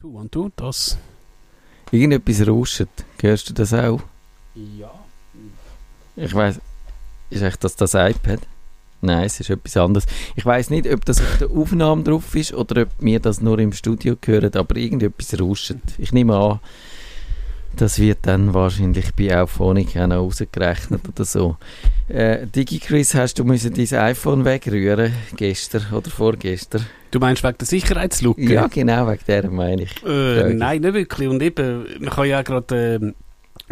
Du und du, das. Irgendetwas rauscht. Hörst du das auch? Ja. Ich weiß. Ist echt das das iPad? Nein, es ist etwas anderes. Ich weiß nicht, ob das auf der Aufnahme drauf ist oder ob wir das nur im Studio hören, aber irgendetwas rauscht. Ich nehme an, das wird dann wahrscheinlich bei Auphonic auch noch rausgerechnet oder so. Äh, DigiChris, hast du müssen dein iPhone wegrühren gestern oder vorgestern? Du meinst wegen der Sicherheitslücke? Ja, genau, wegen der meine ich. Äh, nein, nicht wirklich. Und eben, man kann ja gerade äh,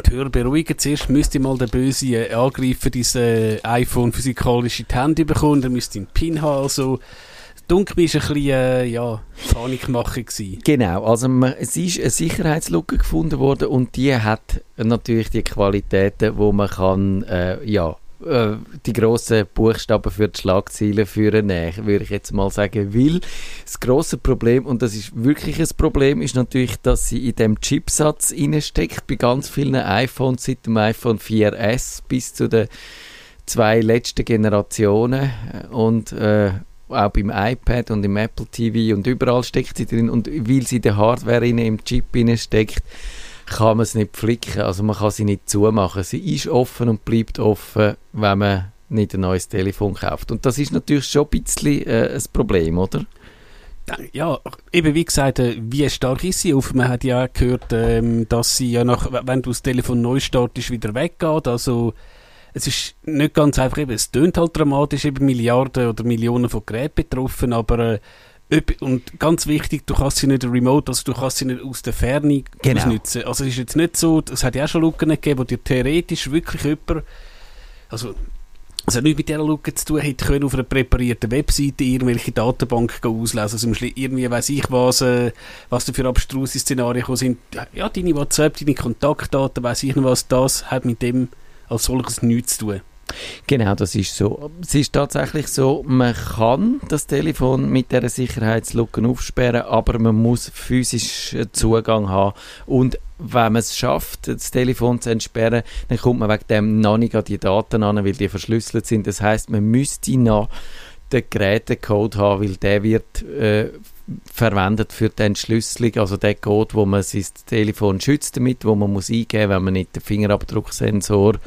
die Hörer beruhigen. Zuerst müsste mal der böse äh, Angreifer dieses äh, iPhone physikalisch in die Hände bekommen. Dann müsste einen Pin haben. Also, dunkel war ein bisschen, äh, ja, Panikmache gewesen. Genau, also man, es ist eine Sicherheitslücke gefunden worden und die hat natürlich die Qualitäten, wo man kann, äh, ja, äh, die grossen Buchstaben für die Schlagzeilen führen, würde ich jetzt mal sagen. Weil das grosse Problem, und das ist wirklich ein Problem, ist natürlich, dass sie in dem Chipsatz steckt bei ganz vielen iPhones, seit dem iPhone 4S bis zu den zwei letzten Generationen und äh, auch beim iPad und im Apple TV und überall steckt sie drin und weil sie in der Hardware in, im Chip steckt, kann man es nicht flicken, also man kann sie nicht zumachen. Sie ist offen und bleibt offen, wenn man nicht ein neues Telefon kauft. Und das ist natürlich schon ein bisschen äh, ein Problem, oder? Ja, eben wie gesagt, äh, wie stark ist sie auf? Man hat ja gehört, ähm, dass sie ja nach, wenn du das Telefon neu startest, wieder weggeht. Also es ist nicht ganz einfach, eben, es tönt halt dramatisch, eben Milliarden oder Millionen von Geräten betroffen, aber äh, und ganz wichtig, du kannst sie nicht remote, also du kannst sie nicht aus der Ferne Genau. ausnutzen. Also es ist jetzt nicht so, es hat ja auch schon Lücken gegeben, wo dir theoretisch wirklich jemand, also es hat nichts mit dieser Lücke zu tun, hätte können auf einer präparierten Webseite irgendwelche Datenbanken auslesen. Also irgendwie weiß ich was, äh, was da für abstruse Szenarien sind. Ja, deine WhatsApp, deine Kontaktdaten, weiß ich nicht was, das hat mit dem als solches nichts zu tun. Genau, das ist so. Es ist tatsächlich so, man kann das Telefon mit der Sicherheitslücke aufsperren, aber man muss physisch Zugang haben. Und wenn man es schafft, das Telefon zu entsperren, dann kommt man wegen dem noch nicht an die Daten an, weil die verschlüsselt sind. Das heißt, man müsste noch den Gerätecode haben, weil der wird äh, verwendet für die Entschlüsselung, also der Code, wo man sein Telefon schützt damit, wo man muss eingeben, wenn man nicht den Fingerabdrucksensor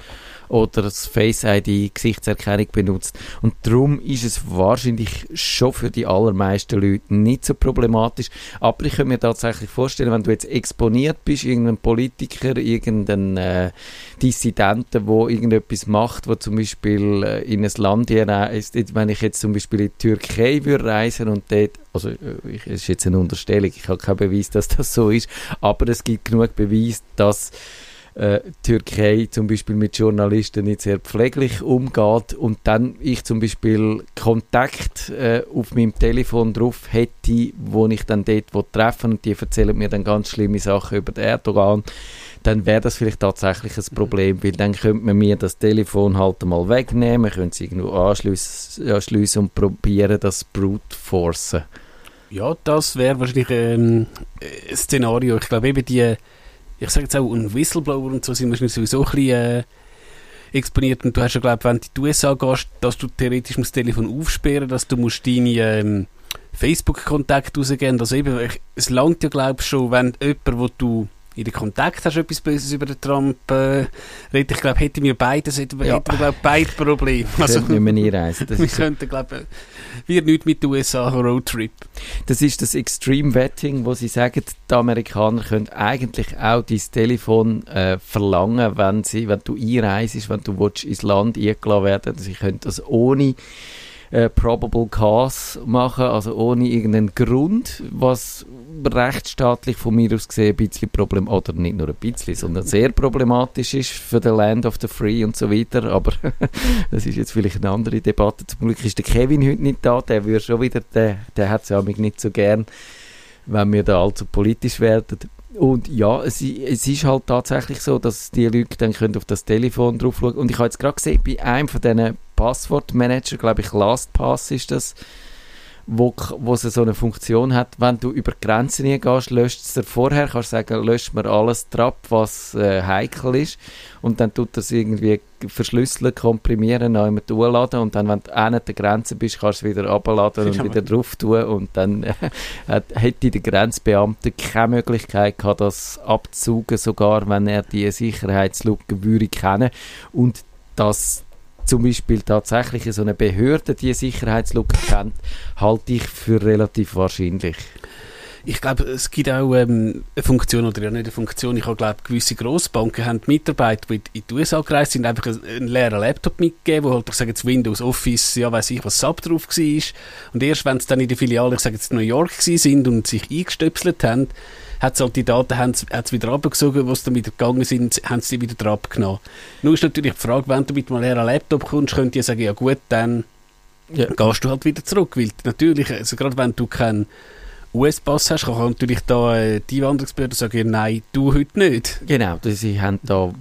oder das Face ID Gesichtserkennung benutzt. Und darum ist es wahrscheinlich schon für die allermeisten Leute nicht so problematisch. Aber ich kann mir tatsächlich vorstellen, wenn du jetzt exponiert bist, irgendein Politiker, irgendein äh, Dissidenten, wo irgendetwas macht, wo zum Beispiel äh, in ein Land reist, wenn ich jetzt zum Beispiel in die Türkei würde reisen und dort also es ist jetzt eine Unterstellung, ich habe keinen Beweis, dass das so ist, aber es gibt genug Beweis, dass äh, Türkei zum Beispiel mit Journalisten nicht sehr pfleglich umgeht und dann ich zum Beispiel Kontakt äh, auf meinem Telefon drauf hätte, wo ich dann dort treffen und die erzählen mir dann ganz schlimme Sachen über den Erdogan, dann wäre das vielleicht tatsächlich ein Problem, weil dann könnte man mir das Telefon halt mal wegnehmen, könnte es irgendwo anschliessen, anschliessen und probieren, das brute forcen. Ja, das wäre wahrscheinlich ähm, ein Szenario. Ich glaube eben die, ich sage jetzt auch, ein Whistleblower und so sind wahrscheinlich sowieso ein bisschen äh, exponiert. Und du hast ja, glaube wenn du in die USA gehst, dass du theoretisch das Telefon aufsperren dass du musst deine ähm, Facebook-Kontakte rausgeben. Also eben, ich, es langt ja, glaube schon, wenn jemand, wo du in den Kontakt hast, etwas Böses über den Trump äh, redet. Ich glaube, hätten wir beides, hätten wir, Ja. hätten wir beide Probleme. Also, nicht mehr einreisen. Wir so- könnten, glaube wir nicht mit den USA Roadtrip. das ist das Extreme Vetting, wo sie sagen, die Amerikaner können eigentlich auch dein Telefon äh, verlangen, wenn, sie, wenn du einreist, wenn du willst, ins Land eingeladen werden. Sie können das ohne äh, Probable Cause machen, also ohne irgendeinen Grund, was rechtsstaatlich von mir aus gesehen ein bisschen problem oder nicht nur ein bisschen, sondern sehr problematisch ist für den Land of the Free und so weiter, aber das ist jetzt vielleicht eine andere Debatte. Zum Glück ist der Kevin heute nicht da, der würde schon wieder, der, der hat es ja nicht so gern, wenn wir da allzu politisch werden. Und ja, es, es ist halt tatsächlich so, dass die Leute dann können auf das Telefon drauf schauen. Und ich habe jetzt gerade gesehen, bei einem von diesen Passwortmanager, glaube ich, LastPass ist das, wo, wo es so eine Funktion hat, wenn du über Grenzen gehst, löscht es dir vorher, kannst du sagen, löscht mir alles drauf, was äh, heikel ist. Und dann tut das irgendwie verschlüsseln, komprimieren, neu mit laden und dann, wenn du an der Grenze bist, kannst du es wieder abladen und wieder drauf tun. Und dann äh, hätte der Grenzbeamte keine Möglichkeit gehabt, das abzugen, sogar wenn er die Sicherheitslücke würde kennen. Und das zum Beispiel tatsächlich so eine Behörde die Sicherheitslücke kennt, halte ich für relativ wahrscheinlich. Ich glaube, es gibt auch ähm, eine Funktion, oder ja nicht eine Funktion, ich glaube, gewisse Grossbanken haben Mitarbeiter, die in die USA gereist sind, einfach einen, leeren Laptop mitgegeben, wo halt, ich sage jetzt Windows, Office, ja weiß ich, was SAP drauf war. Und erst, wenn sie dann in der Filiale, ich sage jetzt New York sind und sich eingestöpselt haben, hat halt die Daten hat's, hat's wieder abgezogen, wo sie dann wieder gegangen sind, haben sie wieder drauf. Nur ist natürlich die Frage, wenn du mit einem leeren Laptop kommst, könnt ihr sagen, ja gut, dann ja. gehst du halt wieder zurück, weil natürlich, also gerade wenn du keinen US-Pass hast, kann natürlich da äh, die Einwanderungsbehörde sagen, nein, du heute nicht. Genau, sie haben da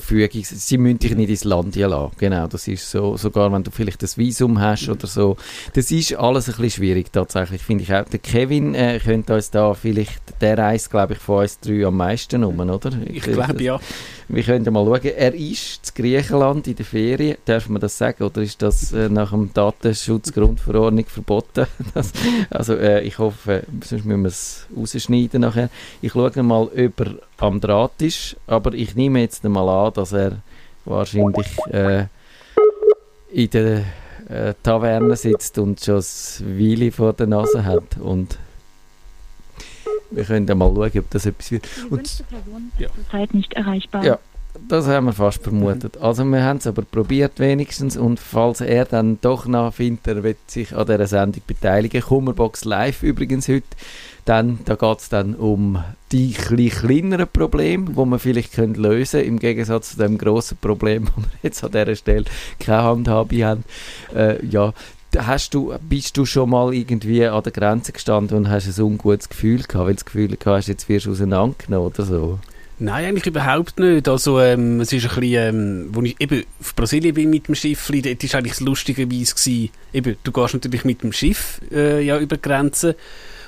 Verfügung, sie müssen dich nicht ins Land lassen. Genau, das ist so, sogar wenn du vielleicht das Visum hast oder so. Das ist alles ein bisschen schwierig tatsächlich, finde ich auch. Der Kevin äh, könnte uns da vielleicht, der reist glaube ich von uns drei am meisten um, oder? Ich, ich glaube ja. Wir können mal schauen. Er ist in Griechenland in der Ferien. Darf man das sagen? Oder ist das äh, nach dem Datenschutzgrundverordnung verboten? das, also äh, ich hoffe, sonst müssen wir es rausschneiden nachher. Ich schaue mal, ob er am Draht ist. Aber ich nehme jetzt mal an, dass er wahrscheinlich äh, in der äh, Taverne sitzt und schon das Weile vor der Nase hat. Und wir können ja mal schauen, ob das etwas wird. Und, ja. Zeit nicht erreichbar. Ja, das haben wir fast vermutet. Also wir haben es aber probiert wenigstens und falls er dann doch nachfindet, er wird sich an dieser Sendung beteiligen, Kummerbox live übrigens heute, dann, da geht es dann um die kleineren Probleme, die man vielleicht können lösen können, im Gegensatz zu dem grossen Problem, wo wir jetzt an dieser Stelle keine Handhabe haben. Äh, ja, hast du, bist du schon mal irgendwie an der Grenze gestanden und hast ein ungutes Gefühl gehabt, weil das Gefühl gehabt hast, jetzt wirst du auseinandergenommen oder so? Nein, eigentlich überhaupt nicht. Also, ähm, es ist ein bisschen, ähm, wo ich eben auf Brasilien bin mit dem Schiff, dort war eigentlich lustigerweise eben, du gehst natürlich mit dem Schiff äh, ja über die Grenze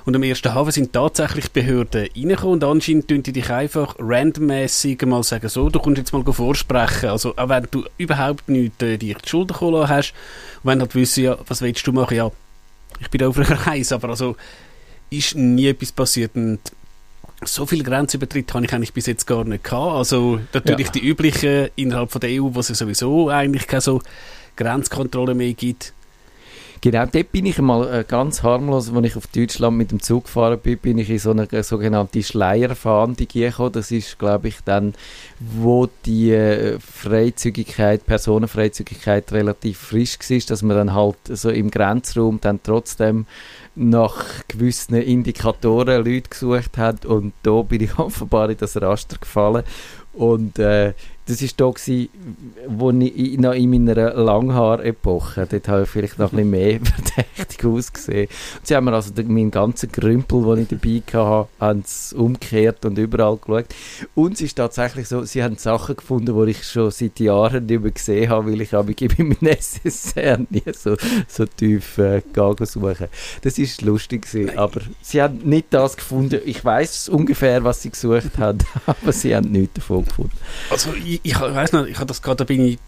und am ersten Hafen sind tatsächlich Behörden reingekommen und anscheinend tun die dich einfach randommäßig mal sagen, so, du kommst jetzt mal vorsprechen. Also auch wenn du überhaupt nichts äh, dir die Schulden geholt hast und wenn halt wissen, ja, was willst du machen, ja, ich bin auf einer Reise, aber also ist nie etwas passiert und so viel Grenzübertritt habe ich eigentlich bis jetzt gar nicht gehabt. Also natürlich ja. die üblichen innerhalb von der EU, wo es sowieso eigentlich keine so Grenzkontrolle mehr gibt. Genau, dort bin ich mal äh, ganz harmlos, als ich auf Deutschland mit dem Zug gefahren bin, bin ich in so eine äh, sogenannte Schleierfahndung gekommen. Das ist, glaube ich, dann, wo die äh, Freizügigkeit, Personenfreizügigkeit relativ frisch war, dass man dann halt so im Grenzraum dann trotzdem nach gewissen Indikatoren Leute gesucht hat und da bin ich offenbar in das Raster gefallen und äh, das war da, gewesen, wo ich noch in meiner Langhaar-Epoche, dort habe ich vielleicht noch ein bisschen mehr verdächtig ausgesehen. Und sie haben mir also den, meinen ganzen Grümpel, den ich dabei hatte, haben umgekehrt und überall geschaut. Und es ist tatsächlich so, sie haben Sachen gefunden, die ich schon seit Jahren nicht mehr gesehen habe, weil ich aber in meinem SSR nie so, so tief äh, suchen. Das war lustig gewesen, aber sie haben nicht das gefunden. Ich weiß ungefähr, was sie gesucht haben, aber sie haben nichts davon gefunden. Also ich, ich weiß noch, ich habe das gerade, da bin ich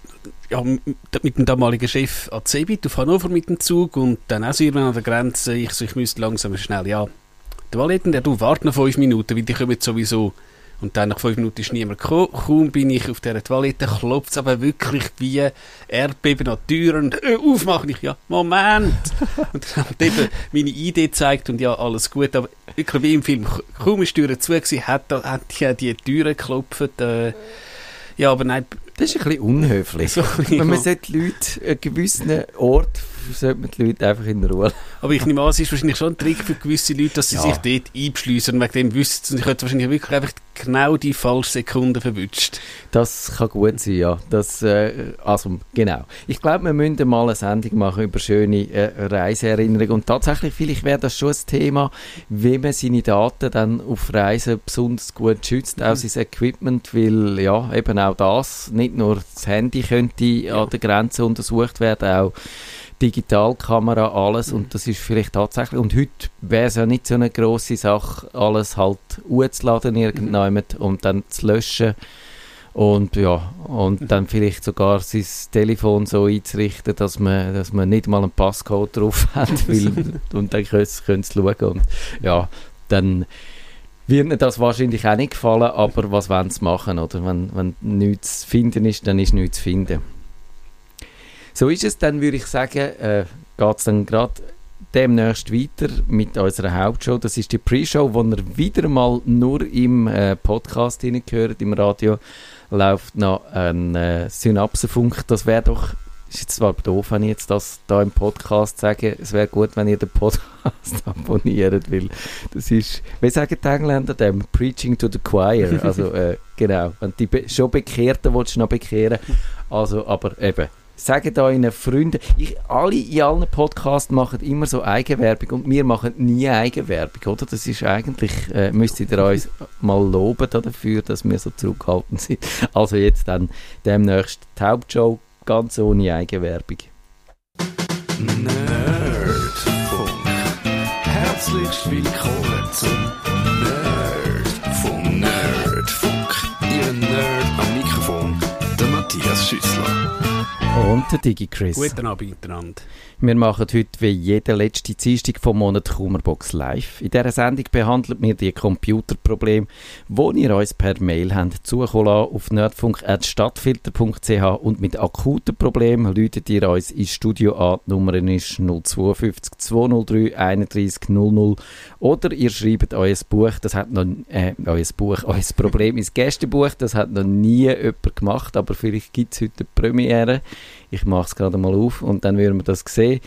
ja, mit dem damaligen Chef an Cebit auf Hannover mit dem Zug und dann auch irgendwann an der Grenze, ich, so, ich müsste langsam schnell, ja, Toiletten, der du warte noch fünf Minuten, weil die kommen sowieso. Und dann nach fünf Minuten ist niemand gekommen. Kaum bin ich auf dieser Toilette, klopft es aber wirklich wie Erdbeben an die Tür und äh, aufmachen. Ich, ja, Moment! und dann hat eben meine Idee gezeigt und ja, alles gut. Aber wirklich wie im Film, kaum ist die Tür zu gewesen, hat, hat die, die Türen geklopft. Äh, ja, aber nein. Das ist ein bisschen unhöflich. So, ja. Man sollte Leute einen gewissen Ort sollte man die Leute einfach in Ruhe Aber ich nehme an, es ist wahrscheinlich schon ein Trick für gewisse Leute, dass sie ja. sich dort einbeschließen und wegen dem wissen sie, hätte wahrscheinlich wirklich einfach genau die falsche Sekunde verwünscht. Das kann gut sein, ja. Das, äh, also, genau. Ich glaube, wir müssen mal eine Sendung machen über schöne äh, Reiseerinnerungen und tatsächlich, vielleicht wäre das schon ein Thema, wie man seine Daten dann auf Reisen besonders gut schützt, auch mhm. sein Equipment, weil ja, eben auch das, nicht nur das Handy könnte ja. an der Grenze untersucht werden, auch Digitalkamera, alles und das ist vielleicht tatsächlich, und heute wäre es ja nicht so eine grosse Sache, alles halt hochzuladen irgendjemand und dann zu löschen und ja, und dann vielleicht sogar sein Telefon so einzurichten, dass man, dass man nicht mal einen Passcode drauf hat, weil, und dann können sie, können sie schauen und ja, dann wird ihnen das wahrscheinlich auch nicht gefallen, aber was wollen sie machen, oder? Wenn, wenn nichts zu finden ist, dann ist nichts zu finden. So ist es, dann würde ich sagen, äh, geht es dann gerade demnächst weiter mit unserer Hauptshow. Das ist die Pre-Show, wo ihr wieder mal nur im äh, Podcast hineingehört, im Radio läuft noch ein äh, Synapsenfunk. Das wäre doch, ist jetzt zwar doof, wenn ich jetzt das da im Podcast sage, es wäre gut, wenn ihr den Podcast abonniert, weil das ist, wie sagen die Engländer dem, Preaching to the Choir, also äh, genau, wenn die Be schon Bekehrten willst du noch bekehren, also, aber eben, Sagt euren Freunden, ich, alle in allen Podcasts machen immer so Eigenwerbung und wir machen nie Eigenwerbung, oder? Das ist eigentlich, äh, müsstet ihr uns mal loben dafür, dass wir so zurückhaltend sind. Also jetzt dann demnächst die Hauptshow ganz ohne Eigenwerbung. Nerdfunk. Herzlich willkommen zum Nerdfunk. Nerdfunk. Ihr Nerd am Mikrofon, der Matthias Schüssler. Und der DigiChris. Guten Abend miteinander. Wir machen heute wie jede letzte Dienstag vom Monat Kummerbox live. In dieser Sendung behandelt wir die Computerprobleme, die ihr uns per Mail habt zukommen auf nerdfunk.stadtfilter.ch und mit akuten Problemen läutet ihr uns ins Studio an. Die Nummer ist 052 203 31 00 oder ihr schreibt euer Buch, das hat noch, äh, euer Buch, euer Problem ins Gästebuch, das hat noch nie jemand gemacht, aber vielleicht gibt es heute eine Premiere. Ich mache es gerade mal auf und dann würden wir das sehen.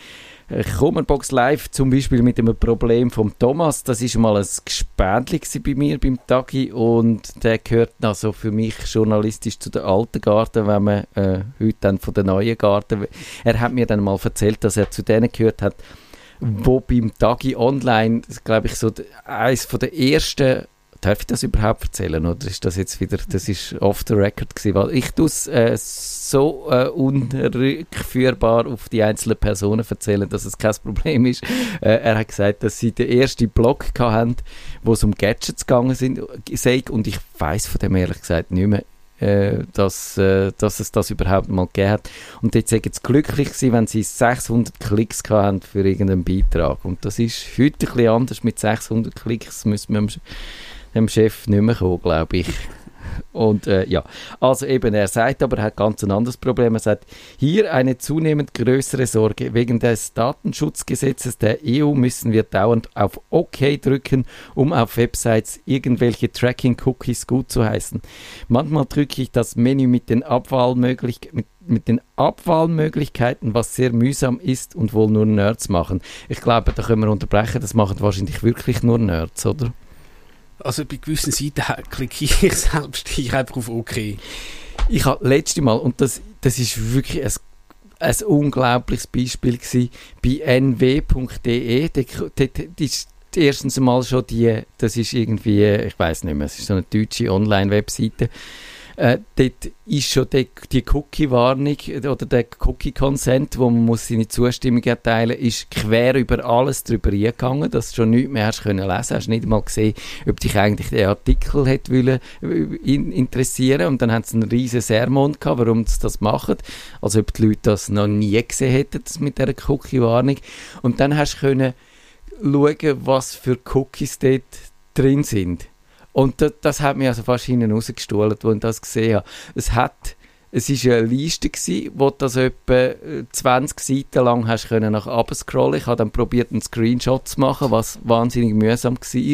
Kummerbox Live zum Beispiel mit einem Problem vom Thomas, das ist mal ein Gespendli bei mir beim Tagi und der gehört also für mich journalistisch zu der alten Garten, wenn man äh, heute dann von der neuen Garten, er hat mir dann mal erzählt, dass er zu denen gehört hat, wo beim Tagi Online, glaube ich, so eines von der ersten Darf ich das überhaupt erzählen oder ist das jetzt wieder, das ist off the record gewesen, weil ich es äh, so äh, unrückführbar auf die einzelnen Personen erzählen, dass es kein Problem ist. Äh, er hat gesagt, dass sie den ersten Blog hatten, wo es um Gadgets gegangen sind, und ich weiß von dem ehrlich gesagt nicht mehr, äh, dass, äh, dass es das überhaupt mal gegeben hat. Und jetzt sind sie glücklich gewesen, wenn sie 600 Klicks hatten für irgendeinen Beitrag. Und das ist heute ein bisschen anders mit 600 Klicks, müssen wir dem Chef nicht mehr kommen, glaube ich. Und äh, ja, also eben, er sagt aber, er hat ganz ein anderes Problem. Er sagt, hier eine zunehmend größere Sorge. Wegen des Datenschutzgesetzes der EU müssen wir dauernd auf OK drücken, um auf Websites irgendwelche Tracking-Cookies gut zu heißen. Manchmal drücke ich das Menü mit den Abwahlmöglichkeiten, mit mit den Abwahlmöglichkeiten, was sehr mühsam ist und wohl nur Nerds machen. Ich glaube, da können wir unterbrechen, das machen wahrscheinlich wirklich nur Nerds, oder? Also bei gewissen Seiten klicke ich selbst ich einfach auf OK. Ich habe letzte Mal, und das, das ist wirklich ein, ein unglaubliches Beispiel gewesen, bei nw.de, das ist erstens mal schon die, das ist irgendwie, ich weiß nicht mehr, es ist so eine deutsche Online-Webseite, äh, dort ist schon die, die Cookie-Warnung oder der Cookie-Consent, wo man muss seine Zustimmung erteilen ist quer über alles drüber gegangen, dass du schon nichts mehr hast können lesen. Hast nicht mal gesehen, ob dich eigentlich der Artikel hätte wollen, äh, interessieren und dann hat es einen riesen Sermon gehabt, warum sie das machen. Also ob die Leute das noch nie gesehen hätten, mit dieser Cookie-Warnung. Und dann hast du können schauen, was für Cookies dort drin sind. Und das, das hat mich also fast hinten rausgestohlen, als ich das gesehen habe. Es hat es war eine Liste, gewesen, wo du das etwa 20 äh, Seiten lang hast können nach oben scrollen. Ich habe dann probiert, einen Screenshot zu machen, was wahnsinnig mühsam war.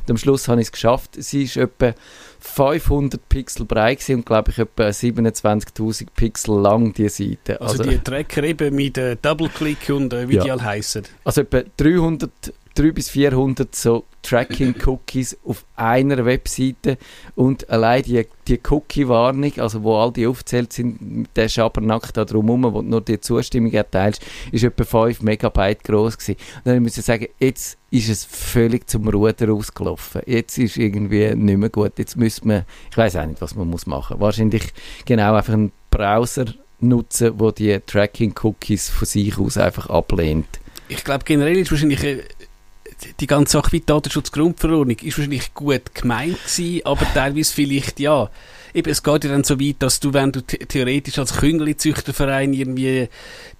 Und am Schluss habe ich es geschafft. Es war etwa 500 Pixel breit und glaube ich etwa 27.000 Pixel lang, die Seite. Also, also die Tracker eben mit äh, Double-Click und äh, wie ja. die alle heissen. Also etwa 300 300 bis 400 so Tracking-Cookies auf einer Webseite und allein die, die Cookie-Warnung, also wo all die aufzählt sind, der Schabernack da drumherum, wo du nur die Zustimmung erteilst, ist etwa 5 Megabyte groß gewesen. Und dann muss ich sagen, jetzt ist es völlig zum Ruder ausgelaufen. Jetzt ist irgendwie nicht mehr gut. Jetzt müssen wir, ich weiß auch nicht, was man muss machen. Wahrscheinlich genau einfach einen Browser nutzen, wo die Tracking-Cookies von sich aus einfach ablehnt. Ich glaube, generell ist wahrscheinlich äh, die ganze Sache wie die Datenschutzgrundverordnung ist wahrscheinlich gut gemeint gewesen, aber teilweise vielleicht, ja, eben, es geht ja dann so weit, dass du, wenn du the theoretisch als Küngeli-Züchterverein irgendwie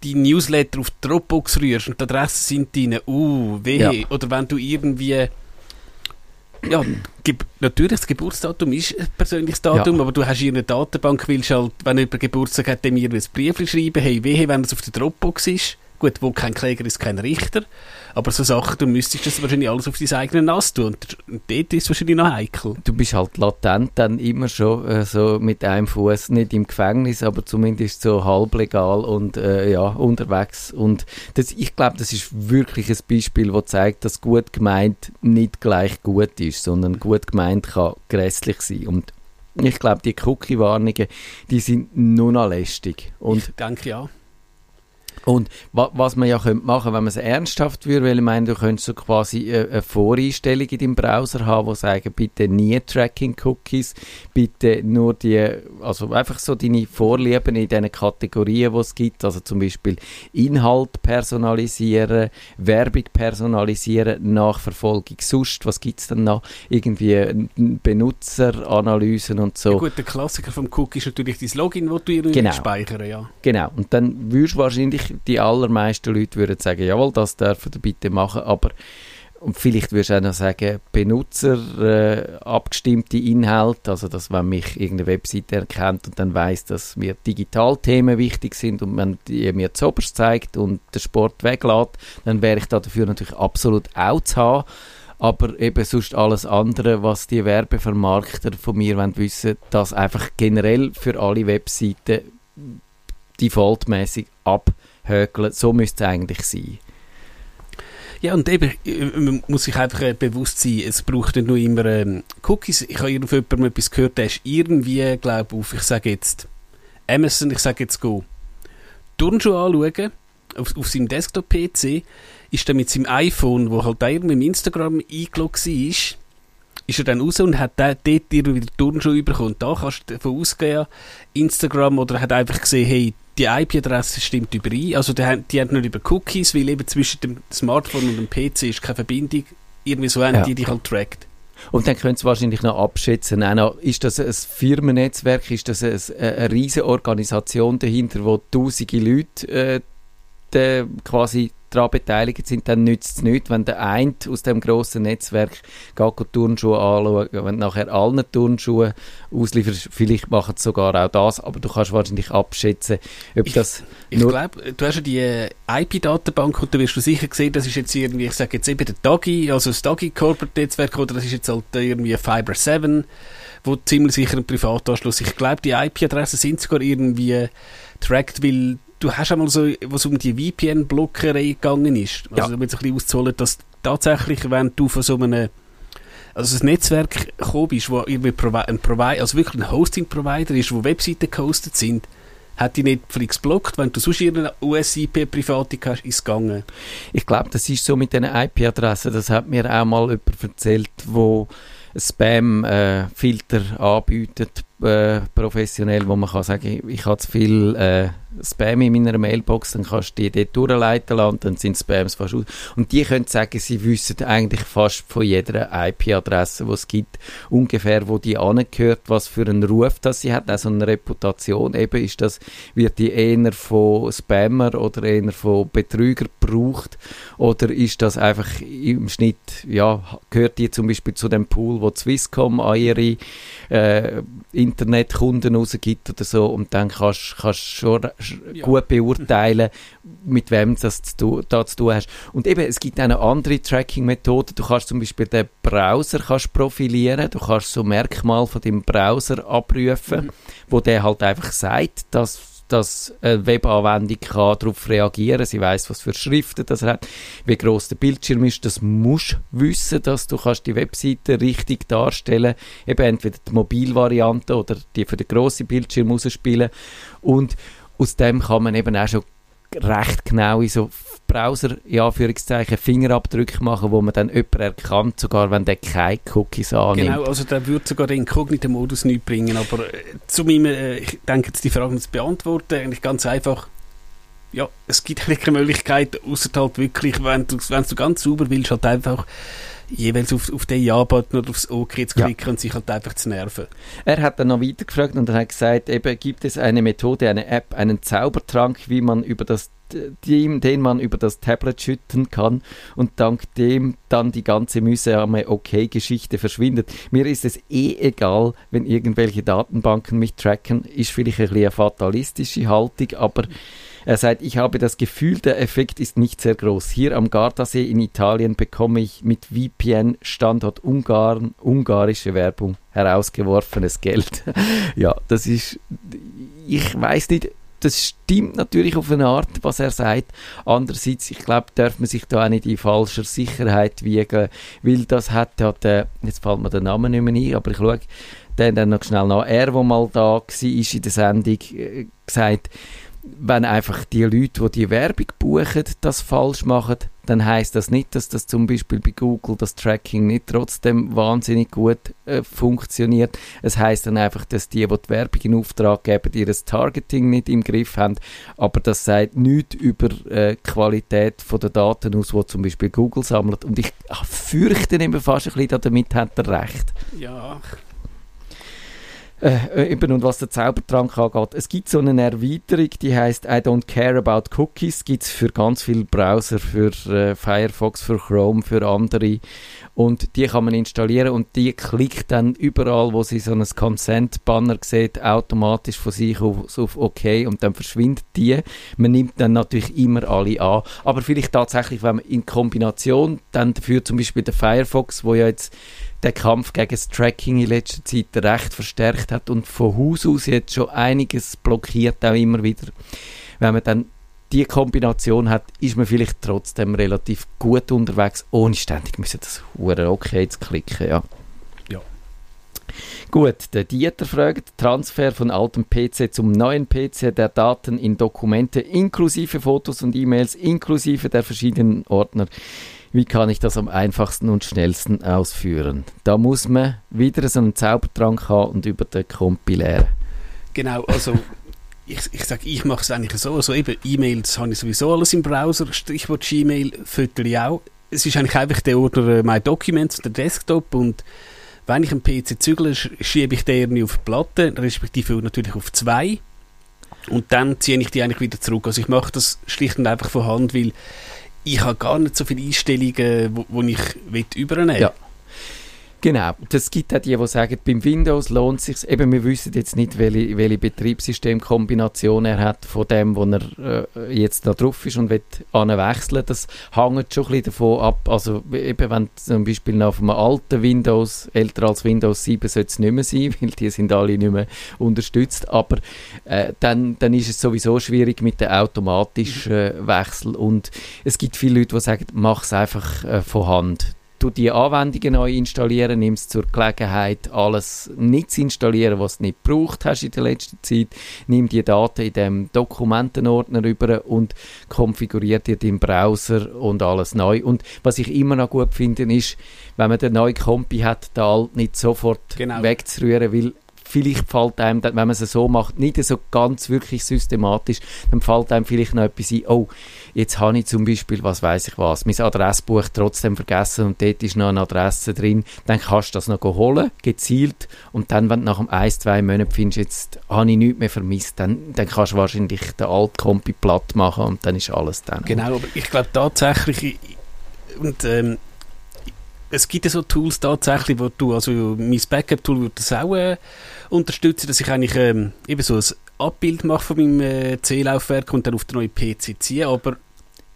die Newsletter auf Dropbox rührst und die Adressen sind deine, uh, wehe, Ja. oder wenn du irgendwie ja, natürlich, das Geburtsdatum ist ein persönliches Datum, Ja. aber du hast in einer Datenbank, willst halt, wenn jemand Geburtstag hat, dem ihr ein Brief schreiben, hey, wehe, wenn es auf der Dropbox ist. Gut, wo kein Kläger ist, kein Richter. Aber so Sachen, du müsstest das wahrscheinlich alles auf dein eigenes Nass tun. Und und dort ist es wahrscheinlich noch heikel. Du bist halt latent dann immer schon äh, so mit einem Fuß nicht im Gefängnis, aber zumindest so halblegal und äh, ja, unterwegs. Und das, ich glaube, das ist wirklich ein Beispiel, das zeigt, dass gut gemeint nicht gleich gut ist, sondern gut gemeint kann grässlich sein. Und ich glaube, die Cookie-Warnungen, die sind nur noch lästig. Und ich denke ja. Und wa was man ja könnte machen, wenn man es ernsthaft würde, weil ich meine, du könntest so quasi äh, eine Voreinstellung in deinem Browser haben, die sagen, bitte nie Tracking-Cookies, bitte nur die, also einfach so deine Vorlieben in diesen Kategorien, die es gibt, also zum Beispiel Inhalt personalisieren, Werbung personalisieren, Nachverfolgung sonst, was gibt es denn noch? Irgendwie Benutzeranalysen und so. Ja, gut, der Klassiker vom Cookie ist natürlich dein Login, das du irgendwie Genau. speichern ja. Genau, und dann würdest du wahrscheinlich, die allermeisten Leute würden sagen, jawohl, das dürfen ihr bitte machen, aber und vielleicht würdest du auch noch sagen, Benutzer äh, abgestimmte Inhalte, also dass wenn mich irgendeine Webseite erkennt und dann weiß, dass mir Digitalthemen wichtig sind und man die mir zuoberst zeigt und den Sport weglässt, dann wäre ich da dafür natürlich absolut auch zu haben. Aber eben sonst alles andere, was die Werbevermarkter von mir wollen wissen, dass einfach generell für alle Webseiten defaultmäßig abhökeln. So müsste es eigentlich sein. Ja, und eben, äh, man muss sich einfach äh, bewusst sein, es braucht nicht nur immer ähm, Cookies. Ich habe von jemandem etwas gehört, der ist irgendwie, glaube auf, ich sage jetzt, Amazon, ich sage jetzt go, Turnschuhe anschauen, auf, auf seinem Desktop-PC, ist er mit seinem iPhone, wo halt auch irgendwie im Instagram eingeloggt war, ist er dann raus und hat dort irgendwie wieder Turnschuhe bekommen. Da kannst du davon ausgehen, Instagram, oder er hat einfach gesehen, hey, die IP-Adresse stimmt überein. Also die, haben- die haben nicht über Cookies, weil eben zwischen dem Smartphone und dem PC ist keine Verbindung. Irgendwie so haben Ja. die dich halt trackt. Und dann können Sie wahrscheinlich noch abschätzen, noch, ist das ein Firmennetzwerk, ist das ein, eine riesige Organisation dahinter, wo tausende Leute äh, quasi daran beteiligt sind, dann nützt es nichts, wenn der eine aus dem grossen Netzwerk geht Turnschuhe anschauen, wenn du nachher allen Turnschuhe auslieferst, vielleicht machen sie sogar auch das, aber du kannst wahrscheinlich abschätzen, ob Ich- das Ich glaube, du hast ja die äh, IP-Datenbank und da wirst du sicher sehen, das ist jetzt irgendwie, ich sage jetzt eben der Dagi, also das Dagi Corporate Netzwerk oder das ist jetzt halt irgendwie Fiber 7, wo ziemlich sicher ein Privatanschluss. Ich glaube, die IP-Adressen sind sogar irgendwie tracked, weil du hast einmal so, was um die VPN-Blockerei gegangen ist, also Ja. um jetzt ein bisschen auszuholen, dass tatsächlich, wenn du von so einem also das Netzwerk gekommen bist, wo irgendwie ein Provider, also wirklich ein Hosting-Provider ist, wo Webseiten gehostet sind, hat die Netflix blockt. Wenn du sonst irgendeine US-IP-Privatik hast, ist es gegangen. Ich glaube, das ist so mit den IP-Adressen. Das hat mir auch mal jemand erzählt, wo Spam-Filter anbietet, äh, professionell, wo man kann sagen, ich habe zu viel äh, Spam in meiner Mailbox, dann kannst du die dort durchleiten lassen, dann sind Spams fast aus. Und die können sagen, sie wissen eigentlich fast von jeder IP-Adresse, die es gibt, ungefähr, wo die angehört, was für einen Ruf das sie hat, also eine Reputation. Eben ist das, wird die eher von Spammer oder eher von Betrüger gebraucht oder ist das einfach im Schnitt, ja, gehört die zum Beispiel zu dem Pool, wo Swisscom an ihre äh, Internetkunden rausgibt oder so und dann kannst du schon sch- Ja. gut beurteilen, mit wem das zu, da zu tun hast. Und eben, es gibt auch noch andere Tracking-Methoden. Du kannst zum Beispiel den Browser kannst profilieren, du kannst so Merkmale von dem Browser abrufen, wo der halt einfach sagt, dass dass eine Webanwendung kann darauf reagieren Sie weiß, was für Schriften das hat, wie groß der Bildschirm ist. Das musst du wissen, dass du kannst die Webseite richtig darstellen Eben entweder die Mobilvariante oder die für den grossen Bildschirm rausspielen. Und aus dem kann man eben auch schon recht genau in so Browser, ja, Anführungszeichen, Fingerabdrücke machen, wo man dann jemanden erkannt, sogar wenn der keine Cookies annimmt. Genau, also der würde sogar den Inkognito-Modus nicht bringen, aber äh, zu meinem, äh, ich denke jetzt die Frage zu beantworten, eigentlich ganz einfach, ja, es gibt keine Möglichkeit, außer halt wirklich, wenn du, wenn du ganz sauber willst, halt einfach jeweils auf, auf den Ja-Button oder aufs OK zu klicken ja. und sich halt einfach zu nerven. Er hat dann noch weiter gefragt und er hat gesagt, eben gibt es eine Methode, eine App, einen Zaubertrank, wie man über das den, den man über das Tablet schütten kann und dank dem dann die ganze mühsame Okay-Geschichte verschwindet. Mir ist es eh egal, wenn irgendwelche Datenbanken mich tracken, ist vielleicht ein bisschen eine fatalistische Haltung, aber er sagt, ich habe das Gefühl, der Effekt ist nicht sehr groß. Hier am Gardasee in Italien bekomme ich mit VPN Standort Ungarn ungarische Werbung herausgeworfenes Geld. ja, das ist, ich weiß nicht, das stimmt natürlich auf eine Art, was er sagt. Andererseits, ich glaube, darf man sich da auch nicht in falscher Sicherheit wiegen, weil das hat ja der, jetzt fällt mir der Name nicht mehr ein, aber ich schaue den dann noch schnell nach. Er, der mal da war in der Sendung, äh, gesagt, wenn einfach die Leute, die die Werbung buchen, das falsch machen, dann heißt das nicht, dass das zum Beispiel bei Google das Tracking nicht trotzdem wahnsinnig gut äh, funktioniert. Es heißt dann einfach, dass die, die die Werbung in Auftrag geben, ihr Targeting nicht im Griff haben. Aber das sagt nichts über äh, Qualität der Daten aus, die zum Beispiel Google sammelt. Und ich ach, fürchte immer fast ein bisschen, damit hat er recht. Ja, äh, eben, und was der Zaubertrank angeht, es gibt so eine Erweiterung, die heißt I don't care about cookies, gibt es für ganz viele Browser, für äh, Firefox, für Chrome, für andere und die kann man installieren und die klickt dann überall, wo sie so ein Consent-Banner sieht, automatisch von sich auf, auf OK und dann verschwindet die. Man nimmt dann natürlich immer alle an, aber vielleicht tatsächlich, wenn man in Kombination dann dafür zum Beispiel der Firefox, wo ja jetzt der Kampf gegen das Tracking in letzter Zeit recht verstärkt hat und von Haus aus jetzt schon einiges blockiert, auch immer wieder. Wenn man dann die Kombination hat, ist man vielleicht trotzdem relativ gut unterwegs, ohne ständig müssen das hure okay zu klicken, ja. Ja. Gut, der Dieter fragt, Transfer von altem PC zum neuen PC der Daten in Dokumente inklusive Fotos und E-Mails, inklusive der verschiedenen Ordner. Wie kann ich das am einfachsten und schnellsten ausführen? Da muss man wieder so einen Zaubertrank haben und über den Kompilär. Genau, also ich, ich sage, ich mache es eigentlich so. Also eben E-Mails habe ich sowieso alles im Browser, Stichwort Gmail, Fotos auch. Es ist eigentlich einfach der Ordner äh, My Documents, der Desktop und wenn ich einen PC zügle, schiebe ich den irgendwie auf die Platte, respektive natürlich auf zwei und dann ziehe ich die eigentlich wieder zurück. Also ich mache das schlicht und einfach von Hand, weil ich habe gar nicht so viele Einstellungen, wo ich übernehmen will. Ja. Genau, das gibt auch die, die sagen, beim Windows lohnt es sich, eben wir wissen jetzt nicht, welche, welche Betriebssystemkombination er hat von dem, wo er äh, jetzt da drauf ist und will wechseln. Das hängt schon ein bisschen davon ab, also eben wenn zum Beispiel noch auf einem alten Windows, älter als Windows 7 sollte es nicht mehr sein, weil die sind alle nicht mehr unterstützt, aber äh, dann, dann ist es sowieso schwierig mit dem automatischen äh, Wechsel. Und es gibt viele Leute, die sagen, mach es einfach äh, von Hand du die Anwendungen neu installieren, nimmst zur Gelegenheit alles nicht zu installieren, was du nicht gebraucht hast in der letzten Zeit, nimm die Daten in dem Dokumentenordner über und konfiguriert dir den Browser und alles neu. Und was ich immer noch gut finde, ist, wenn man den neuen Kompi hat, da alt nicht sofort genau. wegzurühren, weil vielleicht fällt einem, wenn man es so macht, nicht so ganz wirklich systematisch, dann fällt einem vielleicht noch etwas ein, oh, jetzt habe ich zum Beispiel, was weiß ich was, mein Adressbuch trotzdem vergessen und dort ist noch eine Adresse drin, dann kannst du das noch holen, gezielt, und dann, wenn du nach einem ein, zwei Monaten findest, jetzt habe ich nichts mehr vermisst, dann, dann kannst du wahrscheinlich den Altkompi platt machen und dann ist alles dann. Genau, aber ich glaube tatsächlich, und ähm, es gibt ja so Tools tatsächlich, wo du, also mein Backup-Tool würde das auch äh, unterstützen, dass ich eigentlich ähm, eben so ein Abbild mache von meinem äh, C-Laufwerk und dann auf den neuen PC ziehe, aber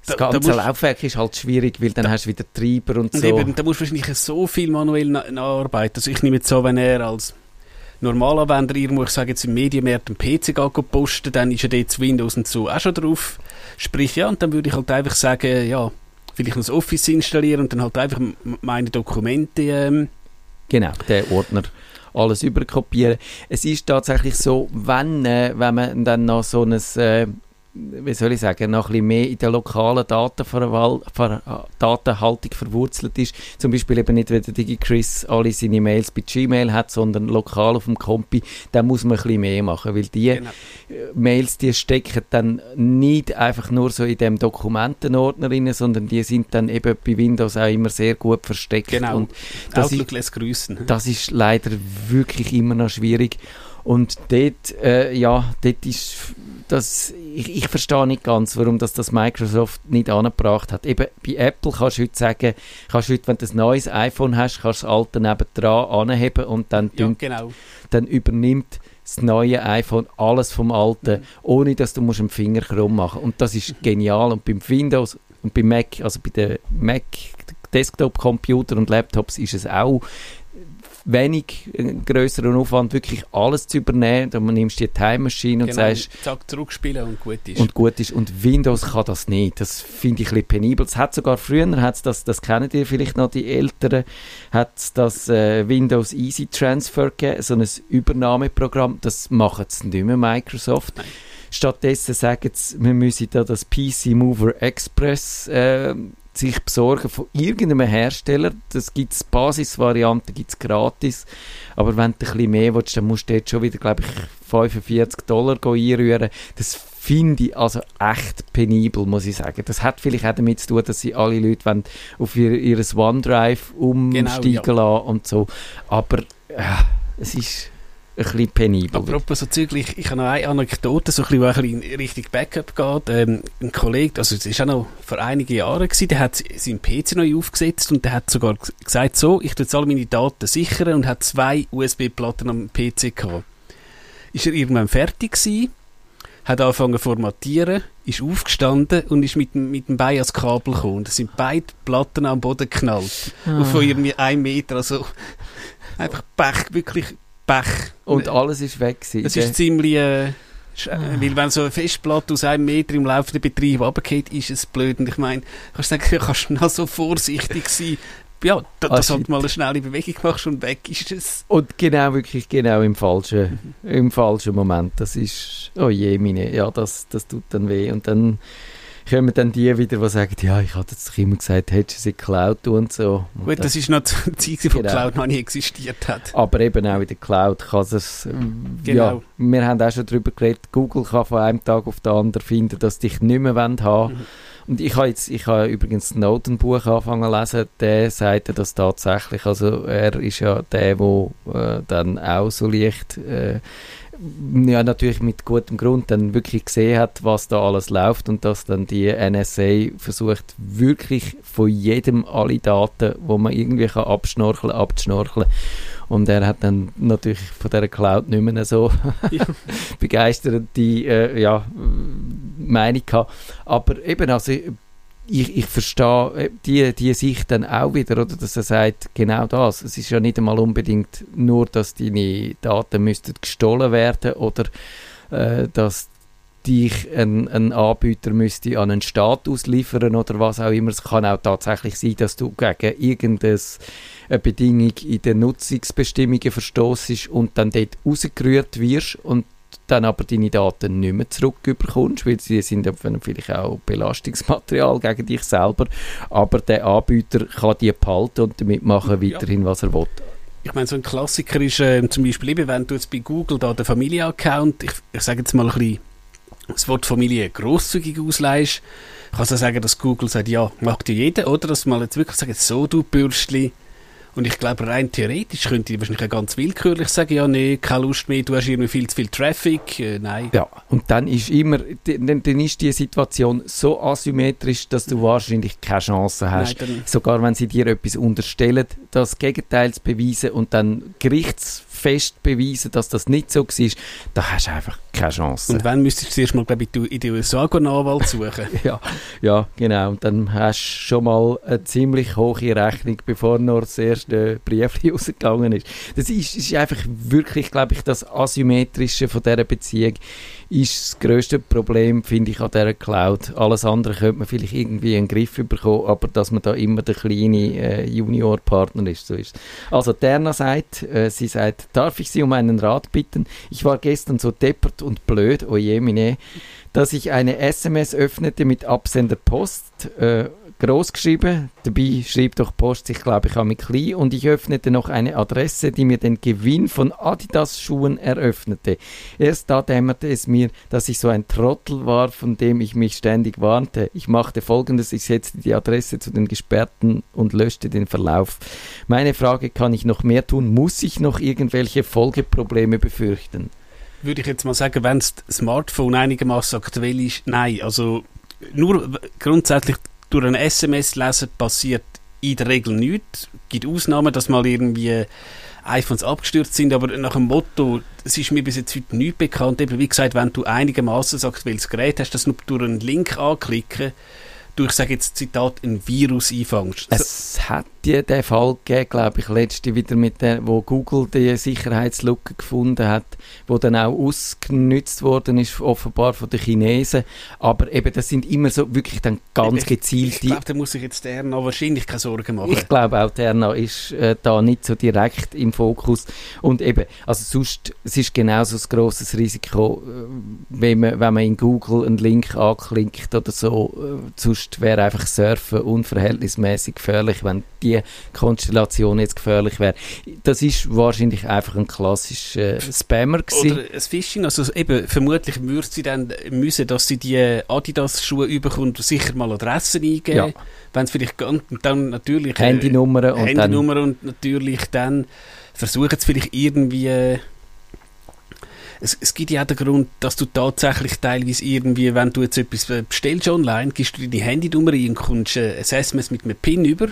das da, ganze da Laufwerk ist halt schwierig, weil dann da, hast du wieder Treiber und, so. Eben, da musst du wahrscheinlich so viel manuell nacharbeiten. Also ich nehme jetzt so, wenn er als Normalanwender irgendwo, ich sage jetzt im Medienmarkt einen PC posten, dann ist ja dort Windows und so auch schon drauf. Sprich, ja, und dann würde ich halt einfach sagen, ja, vielleicht noch das Office installieren und dann halt einfach meine Dokumente. Ähm, genau, der Ordner alles überkopieren. Es ist tatsächlich so, wenn, äh, wenn man dann noch so ein äh, wie soll ich sagen, noch ein bisschen mehr in der lokalen Datenverwal Ver Datenhaltung verwurzelt ist. Zum Beispiel eben nicht, wenn der DigiChris alle seine Mails bei Gmail hat, sondern lokal auf dem Kompi, dann muss man ein bisschen mehr machen, weil die genau. Mails, die stecken dann nicht einfach nur so in dem Dokumentenordner rein, sondern die sind dann eben bei Windows auch immer sehr gut versteckt. Genau, und das Outlook ist, lässt grüßen. Das ist leider wirklich immer noch schwierig. Und dort, äh, ja, dort ist das, ich, ich verstehe nicht ganz, warum das, das Microsoft nicht angebracht hat. Eben bei Apple kannst du heute sagen, kannst heute, wenn du ein neues iPhone hast, kannst du das alte nebendran anheben und dann, ja, genau. dann übernimmt das neue iPhone alles vom alten, mhm. ohne dass du musst einen Finger krumm machen Und das ist genial. Und beim Windows und beim Mac, also bei den Mac Desktop-Computer und Laptops ist es auch wenig äh, größeren Aufwand, wirklich alles zu übernehmen. Dann nimmst du die Time Machine und genau, sagst... Zack, zurückspielen und gut ist. Und gut ist. Und Windows kann das nicht. Das finde ich ein bisschen penibel. Es hat sogar früher, hat's das, das kennen ihr vielleicht noch, die Älteren, hat das äh, Windows Easy Transfer gegeben, so ein Übernahmeprogramm. Das macht es nicht mehr Microsoft. Nein. Stattdessen sagen sie, wir müssen da das PC Mover Express äh, sich besorgen von irgendeinem Hersteller. Das gibt es Basisvarianten, gibt es gratis. Aber wenn du ein bisschen mehr willst, dann musst du jetzt schon wieder, glaube ich, 45 Dollar einrühren. Das finde ich also echt penibel, muss ich sagen. Das hat vielleicht auch damit zu tun, dass sie alle Leute wollen auf ihr, ihr OneDrive umsteigen genau, ja. lassen und so. Aber äh, es ist ein bisschen penibel. Apropos so zügig, ich habe noch eine Anekdote, so ein bisschen, die ein bisschen in Richtung Backup geht. Ähm, ein Kollege, also es war auch noch vor einigen Jahren, gewesen, der hat seinen PC neu aufgesetzt und der hat sogar gesagt, so, ich tue jetzt alle meine Daten sichern und hat zwei USB-Platten am PC gehabt. Ist er irgendwann fertig gewesen, hat angefangen zu formatieren, ist aufgestanden und ist mit, mit dem Bein ans Kabel gekommen. Da sind beide Platten am Boden geknallt. Ah. Und von irgendwie einem Meter, also einfach Pech, wirklich Pech. Und alles ist weg gewesen. Es ist ziemlich... Äh, ah. weil wenn so eine Festplatte aus einem Meter im laufenden Betrieb runtergeht, ist es blöd. Und ich meine, kannst du sagen, du kannst noch so vorsichtig sein. Ja, da, das halt mal eine schnelle Bewegung machst und weg ist es. Und genau, wirklich genau im falschen, mhm. im falschen Moment. Das ist, oh je, meine, ja, das, das tut dann weh. Und dann kommen dann die wieder, die sagen, ja, ich hatte jetzt immer gesagt, hättest du sie Cloud und so. Und Gut, das, das ist noch die Zeit, wo genau. Cloud noch nie existiert hat. Aber eben auch in der Cloud kann es, ähm, genau. ja, wir haben auch schon darüber geredet, Google kann von einem Tag auf den anderen finden, dass dich nicht mehr haben wollen. Mhm. Und ich habe jetzt, ich habe übrigens Snowden Buch angefangen zu lesen, der sagte das tatsächlich, also er ist ja der, der äh, dann auch so leicht äh, ja natürlich mit gutem Grund dann wirklich gesehen hat, was da alles läuft und dass dann die NSA versucht wirklich von jedem alle Daten, wo man irgendwie kann abschnorcheln, abzuschnorcheln. Und er hat dann natürlich von dieser Cloud nicht mehr so ja. begeisterte äh, ja, Meinung gehabt. Aber eben, also ich, ich verstehe äh, die, die Sicht dann auch wieder, oder, dass er sagt, genau das. Es ist ja nicht einmal unbedingt nur, dass deine Daten müssten gestohlen werden oder äh, dass dich ein, ein Anbieter müsste an einen Staat ausliefern oder was auch immer. Es kann auch tatsächlich sein, dass du gegen irgendeine Bedingung in den Nutzungsbestimmungen verstoßest und dann dort rausgerührt wirst und dann aber deine Daten nicht mehr zurückbekommst, weil sie sind vielleicht auch Belastungsmaterial gegen dich selber, aber der Anbieter kann die behalten und damit machen weiterhin, was er will. Ich meine, so ein Klassiker ist äh, zum Beispiel eben, wenn du jetzt bei Google da den Familienaccount, ich, ich sage jetzt mal ein bisschen, das Wort Familie grosszügig ausleihst, kannst du sagen, dass Google sagt, ja, macht dir jeder, oder? Dass man jetzt wirklich sagt, so du Bürstli, und ich glaube, rein theoretisch könnte ich wahrscheinlich ganz willkürlich sagen, ja, nee, keine Lust mehr, du hast irgendwie viel zu viel Traffic, äh, nein. Ja, und dann ist immer, dann, dann ist die Situation so asymmetrisch, dass du wahrscheinlich keine Chance hast, nein, sogar wenn sie dir etwas unterstellen, das Gegenteil zu beweisen und dann gerichtsfest beweisen, dass das nicht so war, da hast du einfach keine Chance. Und wenn müsstest du zuerst mal, glaube ich, in die USA einen Anwalt suchen? ja, ja, genau. Und dann hast du schon mal eine ziemlich hohe Rechnung, bevor noch das erste Brief rausgegangen ist. Das ist, ist einfach wirklich, glaube ich, das Asymmetrische von dieser Beziehung ist das grösste Problem, finde ich, an dieser Cloud. Alles andere könnte man vielleicht irgendwie in den Griff bekommen, aber dass man da immer der kleine äh, Juniorpartner ist, so ist Also Terna sagt, äh, sie sagt, darf ich Sie um einen Rat bitten? Ich war gestern so deppert und blöd, oh je, meine, dass ich eine SMS öffnete mit Absender Post, äh, groß geschrieben, dabei schrieb doch Post, ich glaube, ich habe mich klein und ich öffnete noch eine Adresse, die mir den Gewinn von Adidas-Schuhen eröffnete. Erst da dämmerte es mir, dass ich so ein Trottel war, von dem ich mich ständig warnte. Ich machte folgendes, ich setzte die Adresse zu den Gesperrten und löschte den Verlauf. Meine Frage, kann ich noch mehr tun? Muss ich noch irgendwelche Folgeprobleme befürchten? Würde ich jetzt mal sagen, wenn das Smartphone einigermaßen aktuell ist, nein. Also nur grundsätzlich durch ein SMS lesen passiert in der Regel nichts. Es gibt Ausnahmen, dass mal irgendwie iPhones abgestürzt sind, aber nach dem Motto, es ist mir bis jetzt heute nichts bekannt. Eben, wie gesagt, wenn du einigermaßen sagst, welches Gerät hast, das nur durch einen Link anklicken, durch, ich sage jetzt Zitat, ein Virus einfängst. Es hat ja den Fall gegeben, glaube ich, letzte wieder mit der, wo Google die Sicherheitslücke gefunden hat, wo dann auch ausgenutzt worden ist, offenbar von den Chinesen. Aber eben, das sind immer so wirklich dann ganz gezielte... Ich glaube, da muss sich jetzt der noch wahrscheinlich keine Sorgen machen. Ich glaube auch, der noch ist äh, da nicht so direkt im Fokus. Und eben, also sonst, es ist genauso ein grosses Risiko, äh, wenn man, wenn man in Google einen Link anklickt oder so, äh, sonst wäre einfach Surfen unverhältnismäßig gefährlich, wenn die Konstellation jetzt gefährlich wäre. Das ist wahrscheinlich einfach ein klassischer äh, Spammer gewesen. Oder ein Phishing, also eben, vermutlich würde sie dann müssen, dass sie die Adidas-Schuhe überkommt und sicher mal Adressen eingeben. Ja. Wenn es vielleicht ganz, dann natürlich... äh, Handynummern und Handynummer und natürlich dann versuchen es vielleicht irgendwie... äh, Es, es gibt ja auch den Grund, dass du tatsächlich teilweise irgendwie, wenn du jetzt etwas bestellst online, gibst du deine Handynummer ein und kommst äh, ein SMS mit einem PIN über,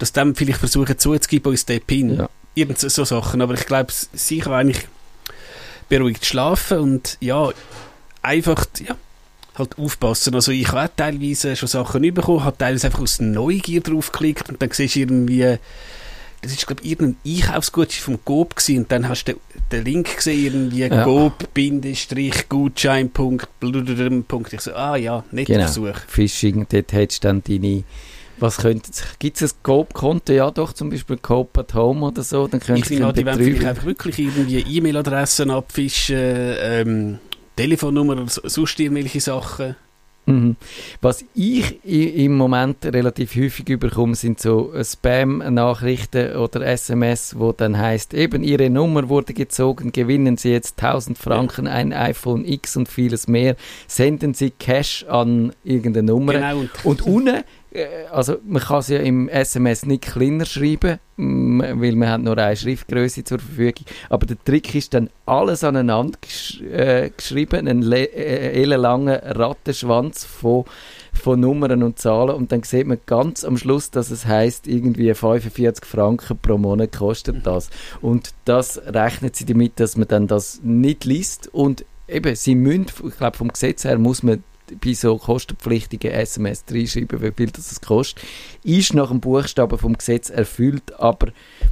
dass dann vielleicht versuchen zuzugeben uns den PIN. Ja. Irgend so, so Sachen. Aber ich glaube, sie kann eigentlich beruhigt schlafen und ja, einfach, ja, halt aufpassen. Also ich habe teilweise schon Sachen bekommen, habe teilweise einfach aus Neugier draufgeklickt und dann siehst du irgendwie, das ist glaube ich irgendein Einkaufsgutschein vom Coop gewesen und dann hast du den, den Link gesehen, irgendwie Ja. Coop-Gutschein. Punkt. Ich so, ah ja, netter Genau. Versuch. Phishing, dort hättest du dann deine... Was könnte Gibt es ein Coop-Konto? Ja doch, zum Beispiel Coop at Home oder so. Dann Ich du nehme an, den die wollen vielleicht einfach wirklich irgendwie E-Mail-Adressen abfischen, ähm, Telefonnummer oder so- sonst irgendwelche Sachen. Mhm. Was ich im Moment relativ häufig überkomme, sind so äh, Spam-Nachrichten oder SMS, wo dann heißt, eben Ihre Nummer wurde gezogen, gewinnen Sie jetzt 1000 Franken, ein iPhone X und vieles mehr, senden Sie Cash an irgendeine Nummer. Genau, und unten, also man kann es ja im SMS nicht kleiner schreiben, weil man hat nur eine Schriftgröße zur Verfügung. Aber der Trick ist dann alles aneinander gesch äh, geschrieben, einen le- äh, ellenlangen Rattenschwanz von, von Nummern und Zahlen und dann sieht man ganz am Schluss, dass es heißt irgendwie 45 Franken pro Monat kostet das. Und das rechnet sie damit, dass man dann das nicht liest und eben, sie müssen, ich glaube vom Gesetz her muss man bei so kostenpflichtigen SMS reinschreiben, wie viel das es kostet, ist nach dem Buchstaben vom Gesetz erfüllt, aber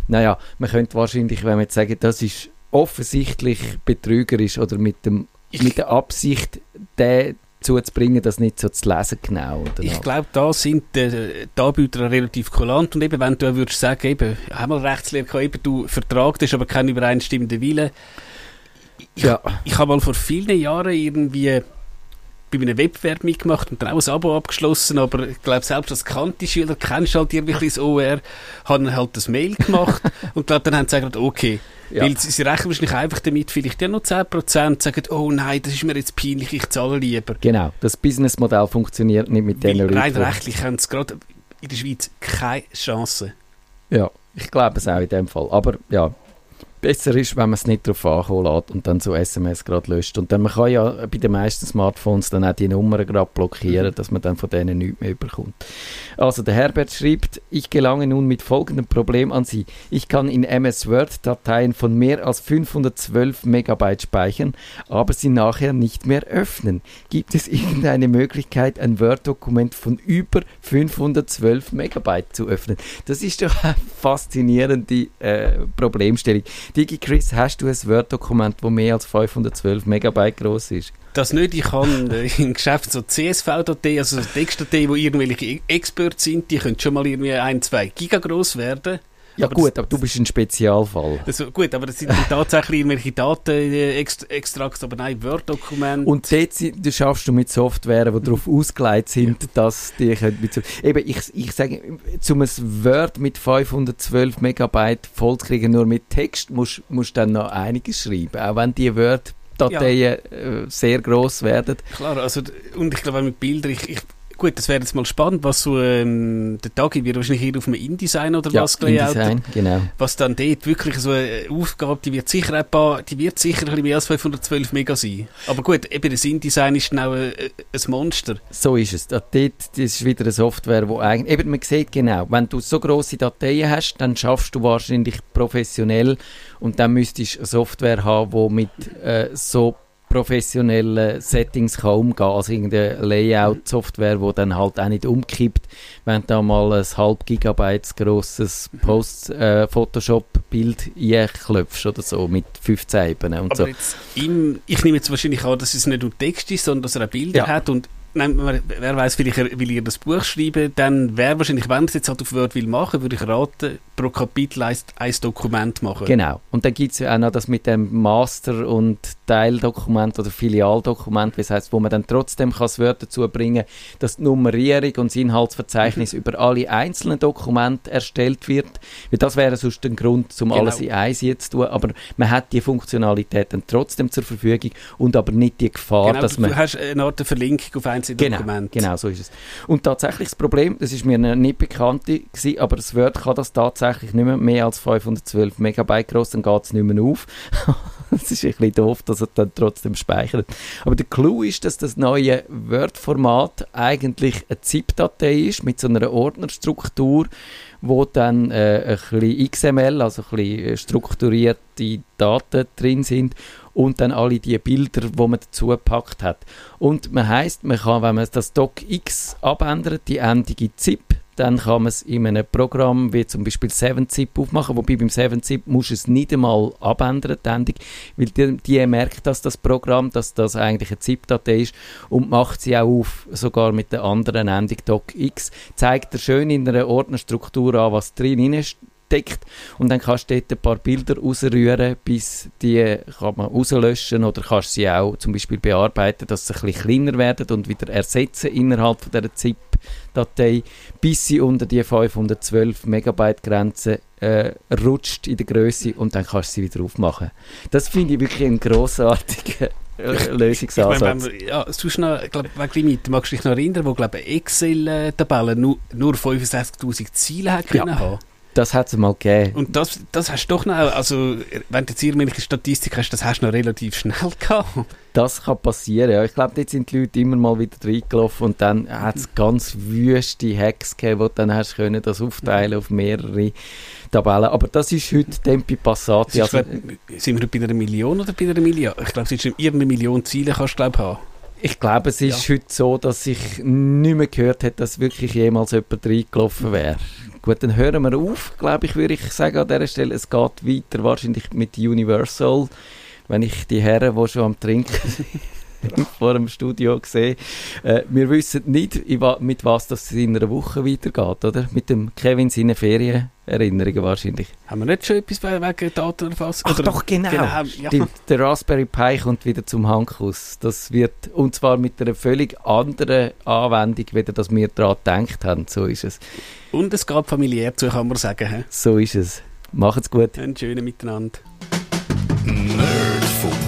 naja, man könnte wahrscheinlich, wenn man jetzt sagen, das ist offensichtlich betrügerisch oder mit, dem, Ich- mit der Absicht, den zuzubringen, das nicht so zu lesen genau. Oder Ich glaube, da sind äh, die Anbieter relativ kulant und eben, wenn du würdest sagen, eben, einmal Rechtslehre eben, du vertragst aber keinen übereinstimmenden Willen. Ich, ja, ich habe mal vor vielen Jahren irgendwie bei einem Wettbewerb mitgemacht und dann auch ein Abo abgeschlossen, aber ich glaube, selbst als Kanti-Schüler kennst du halt irgendwie das OR, haben halt das Mail gemacht und glaub, dann haben sie gesagt, okay, ja. weil sie, sie rechnen wahrscheinlich einfach damit, vielleicht ja noch 10% und sagen, oh nein, das ist mir jetzt peinlich, ich zahle lieber. genau, das Businessmodell funktioniert nicht mit diesen rein rechtlich haben sie gerade in der Schweiz keine Chance. Ja, ich glaube es auch in dem Fall. Aber ja, besser ist, wenn man es nicht darauf ankommen lässt und dann so SMS gerade löscht. Und dann man kann ja bei den meisten Smartphones dann auch die Nummern gerade blockieren, dass man dann von denen nichts mehr bekommt. Also der Herbert schreibt, ich gelange nun mit folgendem Problem an Sie. Ich kann in MS Word Dateien von mehr als 512 Megabyte speichern, aber sie nachher nicht mehr öffnen. Gibt es irgendeine Möglichkeit, ein Word-Dokument von über 512 Megabyte zu öffnen? Das ist doch eine faszinierende äh, Problemstellung. DigiChris, hast du ein Word-Dokument, das mehr als 512 Megabyte groß ist? Das nicht, ich habe äh, im Geschäft so CSV-Datei, also so Textdatei, wo irgendwelche Experts sind, die können schon mal irgendwie ein, zwei Giga groß werden. Ja Aber gut, das- aber du bist ein Spezialfall. Also, gut, aber das sind tatsächlich irgendwelche Datenextrakte, aber nein, Word-Dokumente. Und dort si- du schaffst du mit Software, die darauf ausgelegt sind, dass die können mit so Eben, ich, ich sage, um ein Word mit 512 Megabyte voll zu kriegen, nur mit Text, musst du dann noch einiges schreiben. Auch wenn die Word-Dateien äh, sehr gross werden. Klar, also, und ich glaube auch mit Bildern, ich, ich, gut, das wäre jetzt mal spannend, was so, ähm, der Tag wird wahrscheinlich hier auf einem InDesign oder was gelayoutet. InDesign, genau. Was dann dort wirklich so eine Aufgabe, die wird sicher ein paar, die wird sicher ein bisschen mehr als 512 Mega sein. Aber gut, eben das InDesign ist auch ein, ein Monster. So ist es. Dort, das ist wieder eine Software, wo eigentlich, eben man sieht genau, wenn du so grosse Dateien hast, dann schaffst du wahrscheinlich professionell und dann müsstest du eine Software haben, die mit äh, so professionellen Settings kann umgehen Also irgendeine Layout-Software, die dann halt auch nicht umkippt, wenn du da mal ein halb Gigabyte grosses Post-Photoshop-Bild einklopfst oder so mit 15 Ebenen und Aber so. jetzt im, ich nehme jetzt wahrscheinlich an, dass es nicht nur Text ist, sondern dass er auch Bilder Ja. hat und nein, wer- weiß, vielleicht will ihr das Buch schreiben, dann wäre wahrscheinlich, wenn es jetzt halt auf Word will machen, würde ich raten, pro Kapitel ein, ein Dokument machen. Genau. Und dann gibt es ja auch noch das mit dem Master- und Teildokument oder Filialdokument, das heißt, wo man dann trotzdem kann das Word dazu bringen dass die Nummerierung und das Inhaltsverzeichnis über alle einzelnen Dokumente erstellt wird. Weil das wäre sonst ein Grund, um Genau. alles in eins jetzt zu tun. Aber man hat die Funktionalität dann trotzdem zur Verfügung und aber nicht die Gefahr, Genau, dass du, man du hast eine Art Verlinkung auf einzelne Genau, Dokumente. genau, so ist es. Und tatsächlich das Problem, das ist mir nicht bekannt gewesen, aber das Word kann das tatsächlich nicht mehr, mehr als 512 Megabyte groß, dann geht es nicht mehr auf. das ist ein bisschen doof, dass er dann trotzdem speichert. Aber der Clou ist, dass das neue Word-Format eigentlich eine ZIP-Datei ist mit so einer Ordnerstruktur, wo dann äh, ein bisschen XML, also ein bisschen äh, strukturierte Daten drin sind und dann alle die Bilder, wo man dazu gepackt hat. Und man heißt, man kann, wenn man das DocX abändert, die Endung in ZIP, dann kann man es in einem Programm wie zum Beispiel 7-Zip aufmachen, wobei beim 7-Zip muss es nicht einmal abändern, Endung, weil die, die merkt, dass das Programm, dass das eigentlich eine ZIP-Datei ist und macht sie auch auf, sogar mit der anderen Endung DocX, zeigt er schön in einer Ordnerstruktur an, was drin steckt und dann kannst du dort ein paar Bilder rausrühren, bis die kann man rauslöschen oder kannst sie auch zum Beispiel bearbeiten, dass sie ein bisschen kleiner werden und wieder ersetzen innerhalb von dieser ZIP-Datei, bis sie unter die 512 Megabyte Grenze äh, rutscht in der Größe und dann kannst du sie wieder aufmachen. Das finde ich wirklich einen grossartigen äh, Ich meine, Lösungsansatz. wir, ja, sonst noch, wegen Limit, magst du dich noch erinnern, wo, glaube Excel-Tabelle nur, nur 65'000 Ziele hat Ja. können haben? Das hat es mal gegeben. Und das, das hast du doch noch, also, wenn du jetzt irgendwelche Statistik hast, das hast du noch relativ schnell gehabt. Das kann passieren, ja. Ich glaube, dort sind die Leute immer mal wieder reingelaufen und dann hat es ganz wüste Hacks gegeben, wo dann hast können das aufteilen auf mehrere Tabellen. Aber das ist heute Tempi Passati. Also, sind wir bei einer Million oder bei einer Milliarde? Ich glaube, es ist irgendeine Million Ziele kannst du, glaube haben. ich glaube, es ist heute so, dass ich nicht mehr gehört habe, dass wirklich jemals jemand reingelaufen wäre. Gut, dann hören wir auf, glaube ich, würde ich sagen an dieser Stelle. Es geht weiter wahrscheinlich mit Universal, wenn ich die Herren, die schon am Trinken sind, vor dem Studio sehe. Äh, wir wissen nicht, mit was das in einer Woche weitergeht, oder? Mit dem Kevin seine Ferienerinnerungen wahrscheinlich. Haben wir nicht schon etwas we- wegen Datenerfassung? Ach doch, genau. Genau, ja. Stimmt, der Raspberry Pi kommt wieder zum Hankus. Das wird, und zwar mit einer völlig anderen Anwendung, wie das wir daran gedacht haben. So ist es. Und es geht familiär zu, kann man sagen. he? So ist es. Macht's gut. Einen schönen Miteinander. Nerdfunk.